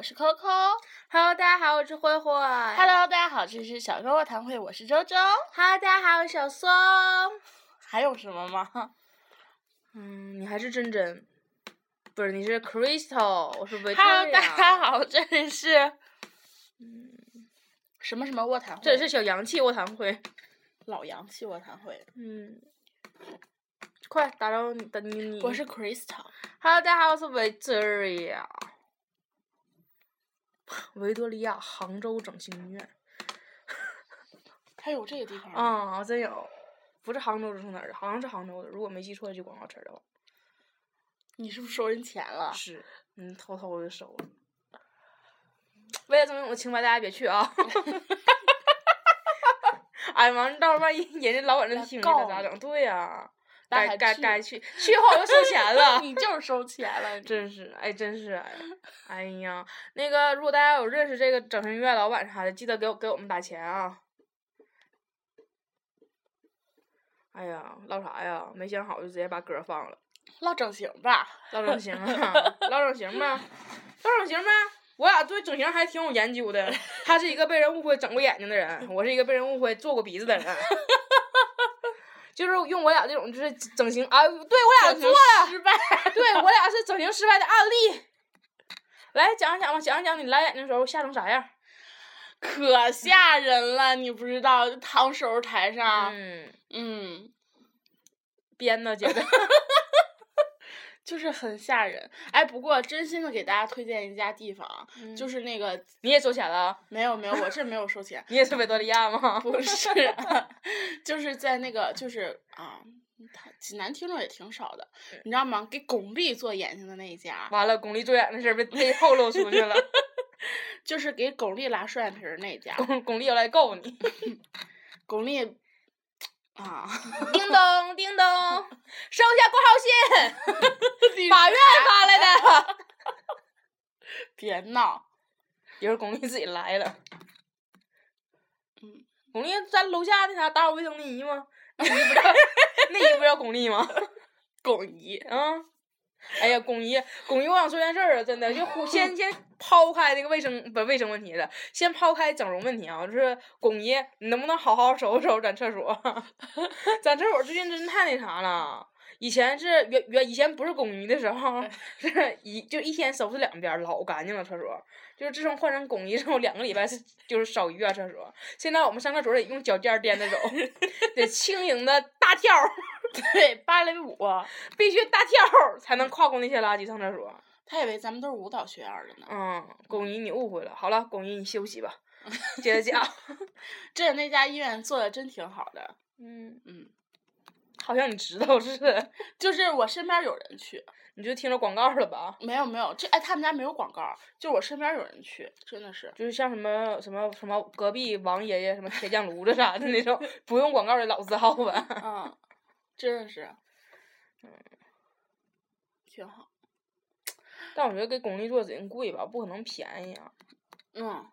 我是 Coco。Hello，大家好，我是慧慧。Hello，大家好，这里是小哥卧谈会，我是周周。Hello，大家好，我是小松。还有什么吗？嗯，你还是真真，不是你是 Crystal，我是 Victoria。Hello，大家好，这里是嗯什么什么卧谈会，这里是小洋气卧谈会。老洋气卧谈会。嗯，快打扰你的你你。我是 Crystal。Hello，大家好，我是 Victoria。维多利亚杭州整形医院。还有这个地方吗？啊、真有，不是杭州是从哪儿的？好像是杭州的，如果没记错这广告词的话。你是不是收人钱了？是，嗯，偷偷的收了。为了证明我的清白，大家别去啊！哎，完了，到时候万一人家老板真听见了咋整？对呀、该该该去，去后又收钱了。你就是收钱了，真是，哎，真是，哎，哎呀，那个，如果大家有认识这个整形医院老板啥的，记得给我给我们打钱啊！哎呀，唠啥呀？没想好就直接把歌放了。唠整形吧。唠整形啊，唠整形吧，唠整形呗。我俩对整形还挺有研究的。他是一个被人误会整过眼睛的人，我是一个被人误会做过鼻子的人。就是用我俩这种就是整形啊，对我俩做了，失败。对我俩是整形失败的案例。来讲一讲吧，讲一讲你来眼睛的时候吓成啥样？可吓人了，你不知道，就躺手术台上，嗯，嗯，编的姐的。就是很吓人。哎，不过真心的给大家推荐一家地方，嗯就是那个你也收钱了？没有没有，我这没有收钱，你也是维多利亚吗？不是，就是在那个就是啊，他济南听众也挺少的，你知道吗？给巩俐做眼睛的那一家，完了，巩俐做眼的事儿被被透露出去了，就是给巩俐拉双眼皮儿那一家，巩巩俐要来告你。巩俐啊，叮咚叮咚，收下挂号信，法院发来的。别闹，一会儿巩俐自己来了。嗯，巩俐在楼下那啥打扫卫生的姨吗？那姨不叫，那姨不叫巩俐吗？巩姨，啊，哎呀，巩姨，巩姨，我想说件事儿啊，真的，就忽先先抛开那个卫生不卫生问题了，先抛开整容问题啊，就是巩爷，你能不能好好收拾收拾咱厕所？咱厕所最近真太那啥了。以前是原原以前不是巩俐的时候，是一就一天收拾两遍，老干净了厕所。就是自从换成巩俐之后，两个礼拜是就是扫一遍厕所。现在我们上厕所得用脚尖儿颠着走，得轻盈的大跳。对，芭蕾舞，必须大跳才能跨过那些垃圾上厕所。他以为咱们都是舞蹈学院的呢。嗯，巩姨你误会了。好了，巩姨你休息吧，接着讲。这那家医院做的真挺好的，嗯嗯，好像你知道似的，就是我身边有人去，你就听着广告了吧？没有没有，这哎他们家没有广告儿，就我身边有人去，真的是。就是像什么什么什么隔壁王爷爷什么铁匠炉子啥的那种不用广告的老字号吧。嗯，真的是，嗯，挺好。但我觉得给巩俐做指定贵吧，不可能便宜啊。嗯，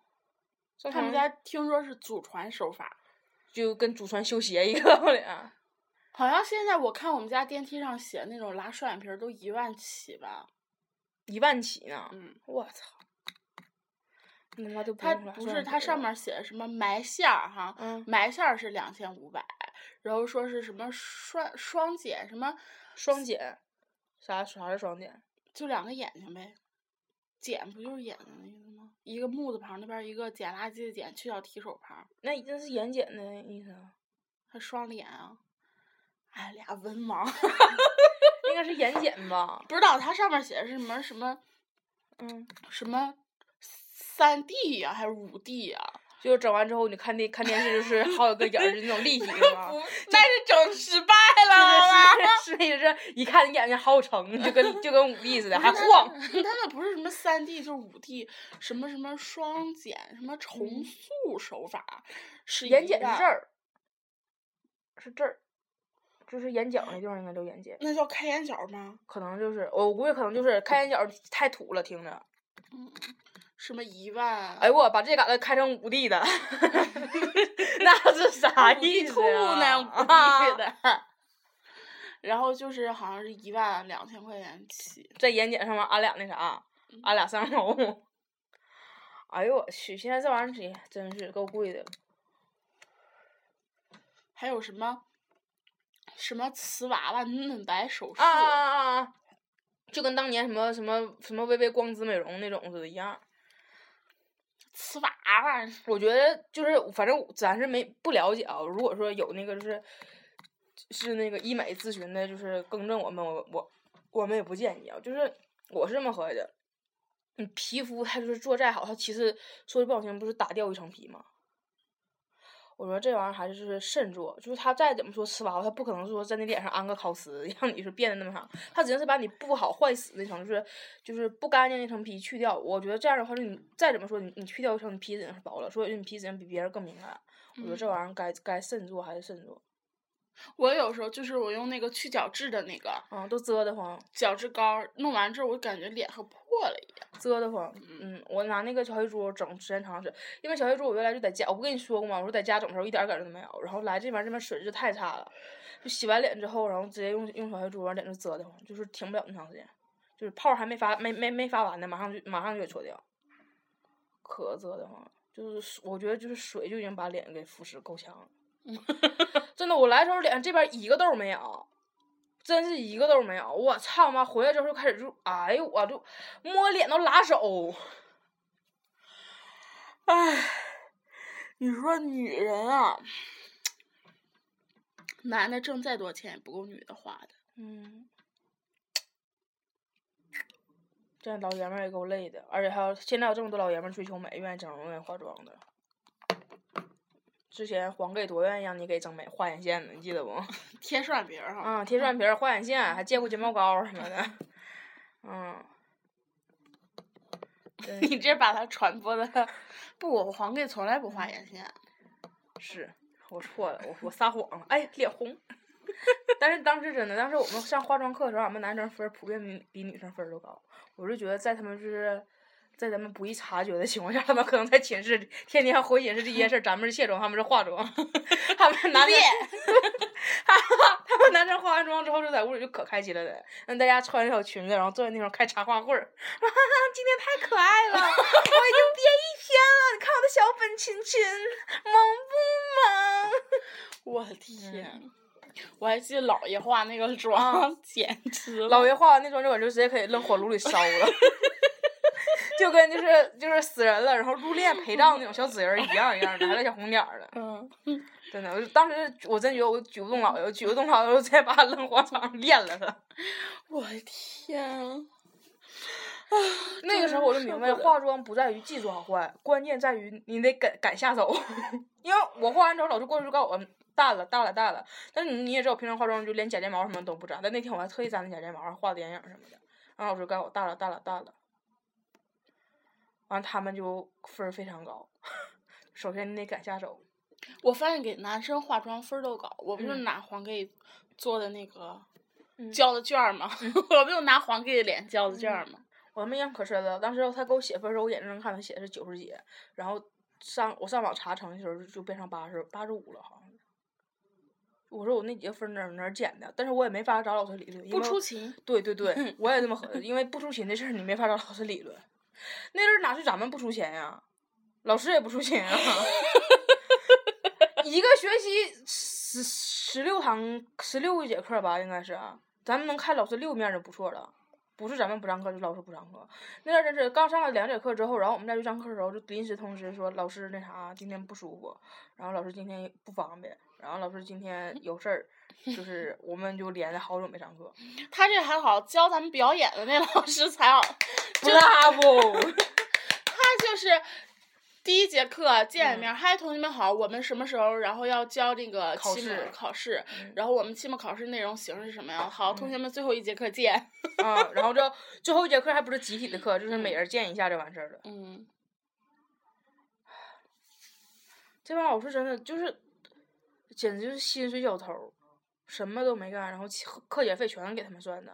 他们家听说是祖传手法，就跟祖传修鞋一个道理啊。好像现在我看我们家电梯上写那种拉双眼皮儿都一万起吧。一万起呢。嗯，我操！他妈都它用拉不是它双眼皮了上面写的什么埋线儿哈，嗯埋线儿是两千五百，然后说是什么双双减什么，双减，啥啥是双减？就两个眼睛呗。捡不就是眼睛的意思吗？一个木字旁那边一个捡垃圾的捡，去掉提手旁，那那是眼睑的意思啊。还双脸啊。哎，俩文盲，应该是眼睑吧？不知道它上面写的是什么什么嗯，什么三 D 呀、还是五 D 呀、就是整完之后，你看电看电视就是好几个眼儿，就那种立体的嘛。不，那是整失败了，好吧？是是是是，一看你眼睛好撑，就跟就跟五 D 似的，还晃。他那不是什么三 D 就是五 D，什么什么双减，什么重塑手法，是眼睑是这儿，是这儿，就是眼角那地方应该叫眼睑，那叫开眼角吗？可能就是我估计可能就是开眼角太土了，听着。什么一万？哎呦我把这嘎达开成五 D 的，那是啥意思呀？呢？五 D 啊的。然后就是好像是一万两千块钱起，在眼睑上面安俩那啥，安俩摄像头。哎呦我去！现在这玩意儿真真是够贵的。还有什么什么瓷娃娃嫩白手术，啊啊啊啊！就跟当年什么什么什么微微光子美容那种似的一样。瓷娃娃，我觉得就是，反正咱是没不了解啊。如果说有那个就是是那个医美咨询的，就是更正我们，我我我们也不建议啊。就是我是这么合计的，你皮肤它就是做再好，它其实说句不好听，不是打掉一层皮吗？我说这玩意儿还是是慎做，就是他再怎么说吃娃娃，他不可能说在你脸上安个烤瓷，让你是变得那么啥，他只能是把你不好坏死那层，就是就是不干净那层皮去掉。我觉得这样的话，就你再怎么说你你去掉一层，你皮已经是薄了，所以你皮子比别人更敏感。我觉得这玩意儿该该慎做还是慎做，我有时候就是我用那个去角质的那个啊，都遮得慌，角质膏弄完之后，我感觉脸和破了一样。遮得慌。嗯，我拿那个小黑珠整时间长是，因为小黑珠我原来就在家，我不跟你说过吗？我说在家整的时候一点儿感觉都没有，然后来这边这边水质太差了，就洗完脸之后，然后直接用用小黑珠，往脸上遮得慌，就是停不了那么长时间，就是泡儿还没发没没没发完呢，马上就马上就给搓掉，可遮得慌了。就是我觉得就是水就已经把脸给腐蚀够呛了。真的，我来的时候脸上这边一个痘儿没有，真是一个都没有。我操妈！回来之后就开始就，哎呦，我就摸脸都拉手。哎，你说女人啊，男的挣再多钱也不够女的花的。嗯，这老爷们儿也够累的，而且还有现在有这么多老爷们儿追求美，愿意整容、愿意化妆的。之前黄给多愿意让你给整美画眼线的，你记得不？贴双眼皮儿哈，啊，贴双眼皮儿、画眼线，还借过睫毛膏什么的。嗯，真你这把它传播的，不，我黄给从来不画眼线。是我错了，我我撒谎了，哎，脸红。但是当时真的，当时我们上化妆课的时候，俺们男生分普遍比比女生分都高。我就觉得在他们就是在咱们不易察觉的情况下，他们可能在寝室里天天回寝室这些事儿，咱们是卸妆，他们是化妆。他们男生，他们男生化完妆之后就在屋里就可开心了的，让大家穿着小裙子，然后坐在那块儿开茶话会儿。今天太可爱了，我已经憋一天了，你看我的小粉裙裙，萌不萌？我的天！我还记得姥爷化那个妆，简直姥爷化完那妆就感觉直接可以扔火炉里烧了，就跟就是就是死人了，然后入殓陪葬那种小纸人一样一样的，还带小红点儿的。嗯，真的，我就当时我真觉得我举不动老爷，我举不动老爷，我直接把他扔火场上炼了他。我的天！啊那个时候我就明白，了化妆不在于技术好坏，关键在于你得敢敢下手。因为我化完之后，老师过去就告诉我淡了淡了淡了。但是你你也知道，我平常化妆就连假睫毛什么都不粘，但那天我还特意粘了假睫毛，画的眼影什么的。然后老师告诉我淡了淡了淡了。完，他们就分儿非常高。首先你得敢下手，我发现给男生化妆分儿都高，我不是嗯拿黄给做的那个嗯交的卷儿吗？我不就拿黄给脸交的卷儿吗？我他妈印象可深了。当时他给我写分儿的时候，我眼睁睁看他写的是九十几，然后上我上网查成绩的时候就变成八十八十五了，好像是。我说我那几个分儿哪儿哪儿捡的？但是我也没法找老师理论，因不为出勤，对对对，我也这么合，因为不出勤的事儿你没法找老师理论。那阵儿哪是咱们不出钱呀，老师也不出钱啊。一个学期十十六堂十六节课吧，应该是啊，咱们能看老师六面就不错了。不是咱们不上课，就老师不上课。那阵儿真是刚上了两节课之后，然后我们再去上课的时候，就临时通知说老师那啥今天不舒服，然后老师今天不方便，然后老师今天有事儿，就是我们就连着好久没上课。他这还好，教咱们表演的那老师才好，就 Bravo！他就是第一节课见一面，嗨，同学们好，我们什么时候然后要交这个期末考试然后我们期末考试内容形式是什么呀？好，同学们最后一节课见。啊，然后这最后一节课还不是集体的课，就是每人见一下就完事儿了。嗯，这帮老师真的就是，简直就是薪水小偷，什么都没干，然后课课节费全给他们算的。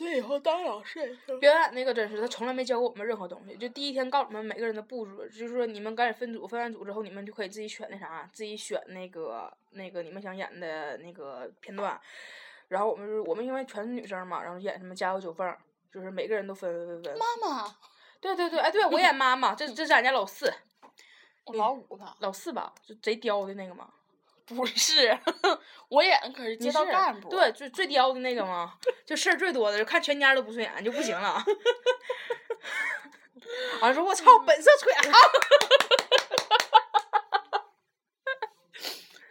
所以以后当老师也是表演那个真是，他从来没教过我们任何东西，就第一天告诉我们每个人的步骤，就是说你们赶紧分组，分完组之后你们就可以自己选那啥，自己选那个那个你们想演的那个片段。然后我们就是我们因为全是女生嘛，然后演什么家有九凤，就是每个人都分分分分。妈妈，对对对，哎，对我演 妈妈，这这是俺家老四，我老五吧？老四吧，就贼刁的那个嘛。不是，我演的可是你街道干部。对，最最刁的那个嘛，就事儿最多的，就看全家都不顺眼就不行了。完了说，我操，本色吹啊！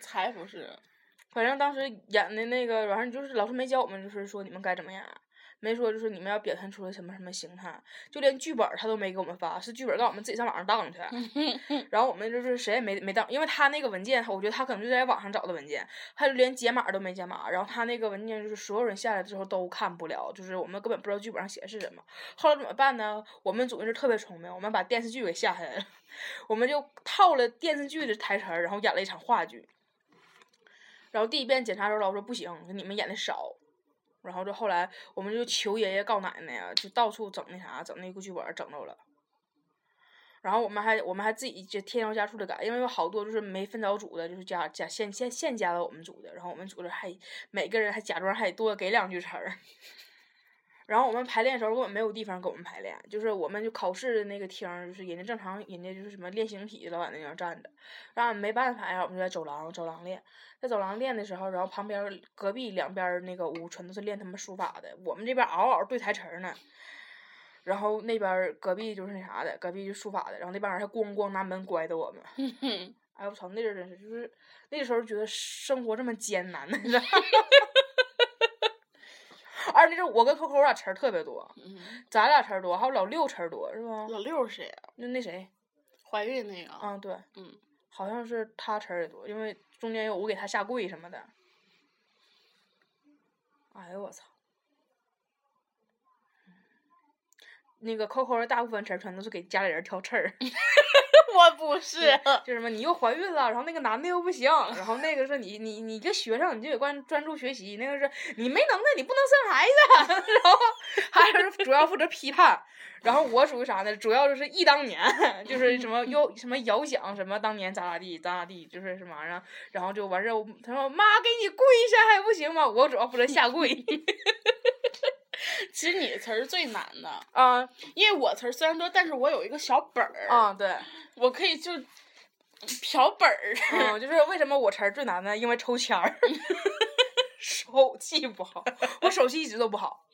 才不是。反正当时演的那个，完事就是老师没教我们，就是说你们该怎么演，没说就是你们要表现出来什么什么形态，就连剧本儿他都没给我们发，是剧本儿让我们自己上网上当去。然后我们就是谁也没没当，因为他那个文件，我觉得他可能就在网上找的文件，他就连解码都没解码。然后他那个文件就是所有人下来之后都看不了，就是我们根本不知道剧本上写的是什么。后来怎么办呢？我们组就是特别聪明，我们把电视剧给下下来了，我们就套了电视剧的台词儿，然后演了一场话剧。然后第一遍检查的时候，老师说不行，你们演的少。然后就后来我们就求爷爷告奶奶呀，就到处整那啥，整那个剧本整着了。然后我们还我们还自己就添油加醋的改，因为有好多就是没分着组的，就是加加现现现加到我们组的，然后我们组的还每个人还假装还多给两句词儿。然后我们排练的时候根本没有地方给我们排练，就是我们就考试的那个厅儿，就是人家正常人家就是什么练形体的老板那地方站着，然后没办法呀，我们就在走廊走廊练，在走廊练的时候，然后旁边隔壁两边那个屋全都是练他们书法的，我们这边嗷嗷对台词儿呢。然后那边隔壁就是那啥的，隔壁就书法的，然后那帮人还咣咣拿门拐的我们。哎我操，那阵真是，就是那时候觉得生活这么艰难呢，你知道 吗？而那阵我跟 Coco 俩词儿特别多，嗯，咱俩词儿多，还有老六词儿多，是吧？老六是谁啊？那那谁，怀孕那个。啊对，嗯，好像是他词儿也多，因为中间有我给他下跪什么的。哎呦我操！那个 Coco 的大部分词儿全都是给家里人挑刺儿。我不是。就什么你又怀孕了，然后那个男的又不行，然后那个是你你你一个学生你就得关专注学习，那个是你没能耐你不能生孩子，然后还有是主要负责批判，然后我属于啥呢？主要就是忆当年，就是什么 又什么遥想什么当年咋咋地咋咋地，就是什么玩意儿，然后就完事儿，他说妈给你跪下还不行吗？我主要负责下跪其实你的词儿是最难的，啊因为我词儿虽然多，但是我有一个小本儿，啊对，我可以就瓢本儿。嗯，就是为什么我词儿最难呢？因为抽签儿，手气不好，我手气一直都不好。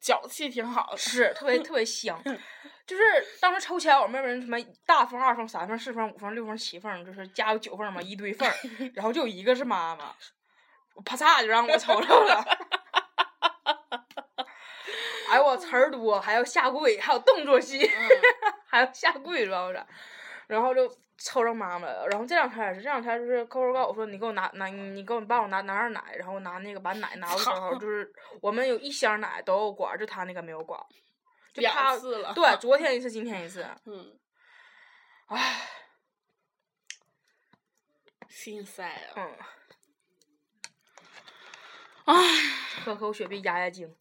脚气挺好的。是特别特别香，就是当时抽签我们人什么大风、二风、三风、四风、五风、六风、七风，就是加有九风嘛，一堆缝儿，然后就有一个是妈妈，我啪嚓就让我抽着了。哎，我词儿多，还要下跪，还有动作戏，还要下跪，主要是，然后就抽着妈妈了。然后这两天也是，这两天就是扣扣告诉我说，你给我拿拿，你给我帮我拿拿点奶，然后拿那个把奶拿过去的时候，就是我们有一箱奶都有管儿，就他那个没有管。就两他次了。对，昨天一次，今天一次。嗯，唉，心塞啊！嗯，唉喝口雪碧压压惊。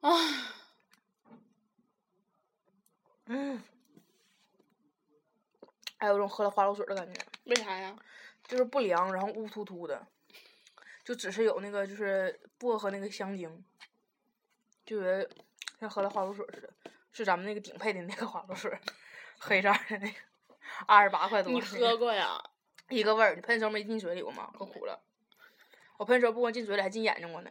唉，嗯，还有种喝了花露水的感觉，为啥呀？就是不凉，然后乌突突的，就只是有那个就是薄荷那个香精，就觉得像喝了花露水似的，是咱们那个顶配的那个花露水，黑色的那个，二十八块多。你喝过呀？一个味儿，你喷时候没进嘴里过吗？可苦了。我喷的时候不光进嘴里，还进眼睛过呢，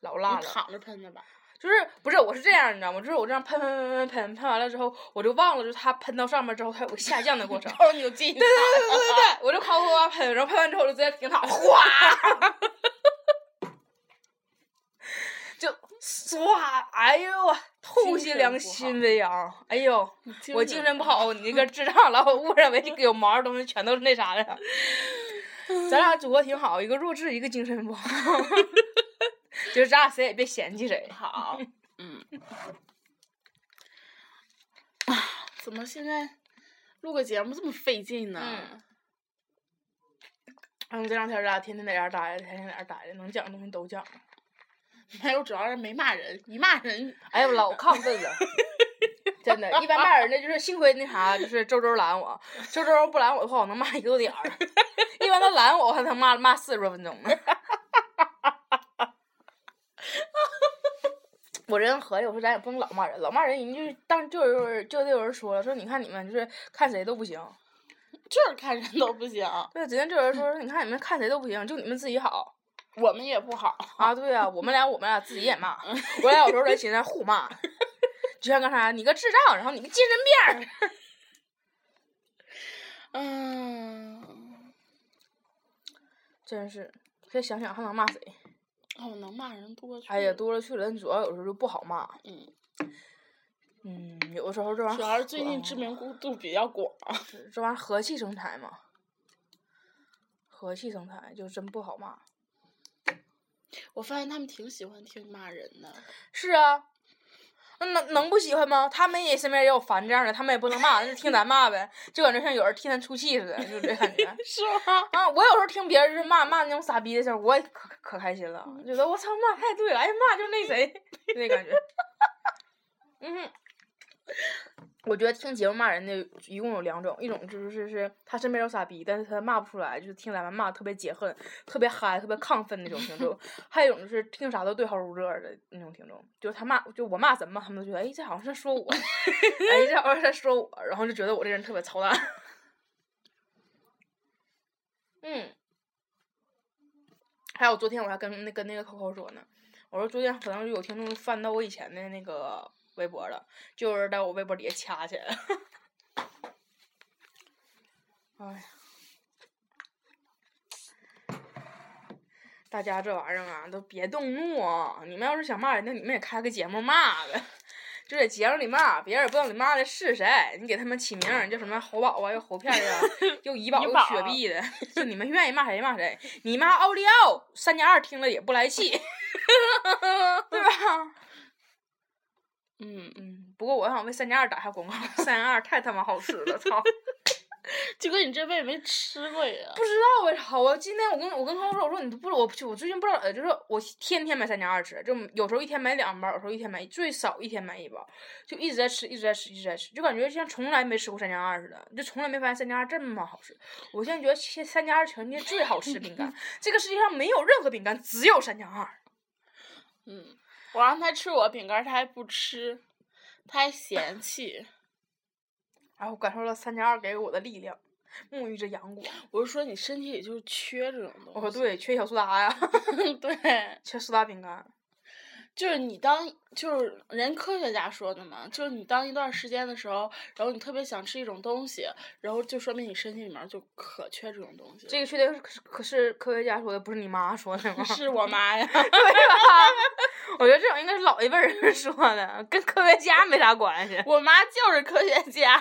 老辣了。躺着喷的吧？就是不是我是这样，你知道吗？就是我这样喷喷喷喷喷喷完了之后，我就忘了，就是它喷到上面之后，它有个下降的过程。然后你就进去对对对对对对，我就夸夸夸喷，然后喷完之后我就直接停躺，哗，就唰，哎呦我透析良心喂养，哎呦，我精神不好，你那个智障老误认为这个有毛的东西全都是那啥的。咱俩组合挺好，一个弱智，一个精神不好，就是咱俩谁也别嫌弃谁。好，嗯。啊，怎么现在录个节目这么费劲呢？嗯这两天咱俩天天在家待着，天天在家待着，能讲的东西都讲。没有，主要是没骂人，一骂人，哎呦，老亢奋了，真的，一般骂人的就是幸亏那啥，就是周周拦我，周周不拦我的话，我能骂一个多点儿。一般他拦我，我还能骂骂四十多分钟呢。我这人合计，我说咱也不能老骂人，老骂人人就是当就有人就得有人说了，说你看你们就是看谁都不行。就是看人都不行，对，昨天就有人说说你看你们看谁都不行，就你们自己好。我们也不好。啊，对呀、我们俩我们俩自己也骂，我俩有时候在心上互骂，就像刚才你个智障，然后你个精神病儿，嗯，真是，再想想还能骂谁？哦，能骂人多去。哎呀，，多了去了，但主要有时候就不好骂。嗯，嗯，有的时候这玩意儿主要是最近知名度比较广。这玩意儿和气生财嘛，和气生财就真不好骂。我发现他们挺喜欢听骂人的。是啊，那能能不喜欢吗？他们也身边也有烦这样的，他们也不能骂，那就听咱骂呗，就感觉像有人替咱出气似的，就这感觉。是吗？啊，我有时候听别人就是骂骂那种傻逼的事儿，我也可可开心了，觉得我操骂太对了，哎骂就那谁，就那感觉。嗯哼，我觉得听节目骂人的一共有两种，一种就是是是他身边有傻逼，但是他骂不出来，就是听咱们骂特别解恨、特别嗨、特别亢奋那种听众；还有一种就是听啥都对号入座的那种听众，就是他骂就我骂什么，他们都觉得哎这好像是在说我，哎这好像是在说我，然后就觉得我这人特别操蛋。嗯，还有昨天我还跟那跟那个 Coco 说呢，我说昨天可能有听众翻到我以前的那个微博了，就是在我微博底下掐起来了。哎呀，大家这玩意儿啊，都别动怒啊！你们要是想骂人那，你们也开个节目骂呗。就在节目里骂，别人也不知道你骂的是谁，你给他们起名叫什么猴宝啊，又猴片儿啊，又怡宝又雪碧的，就你们愿意骂谁骂谁。你骂奥利奥，三加二听了也不来气，对吧？嗯，嗯，不过我想为三加二打下广告，三加二太他妈好吃了，操！就跟你这辈子没吃过呀。不知道为啥我今天我跟我跟康说，我说你都不我我最近不知道，呃，就是我天天买三加二吃，就有时候一天买两包，有时候一天买最少一天买一包，就一直在吃，一直在吃，一直在吃，就感觉像从来没吃过三加二似的，就从来没发现三加二这么好吃。我现在觉得三加二全世界最好吃的饼干，这个世界上没有任何饼干，只有三加二。嗯，我让他吃我饼干，他还不吃，他还嫌弃。然后感受了三加二给我的力量，沐浴着阳光。我是说你身体里就是缺这种东西。我说对，缺小苏打呀，对，缺苏打饼干。就是你当就是人科学家说的嘛，就是你当一段时间的时候，然后你特别想吃一种东西，然后就说明你身体里面就可缺这种东西。这个确定是可是可是科学家说的，不是你妈说的吗？是我妈呀。对吧？我觉得这种应该是老一辈人 说的，跟科学家没啥关系我妈就是科学家，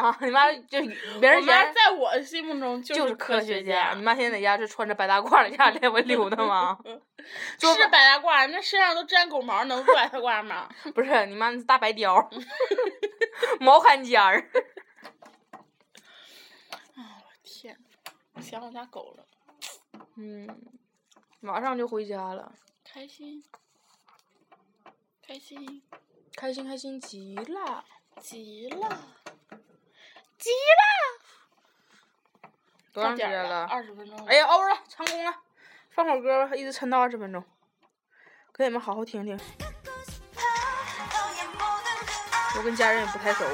啊。你妈就别我妈人嫌在我心目中就是科学家你。妈天天在家是穿着白大褂在家来回溜达吗？是白大褂，那身上都沾狗毛，能不白大褂吗？不是，你妈那是大白貂，毛坎肩儿。啊，我天，想我家狗了，嗯，马上就回家了，开心，开心。开心开心极了极了极了多长时间了？二十分钟哎呀欧了成功了。放首歌吧一直撑到二十分钟。给你们好好听听。我跟家人也不太熟。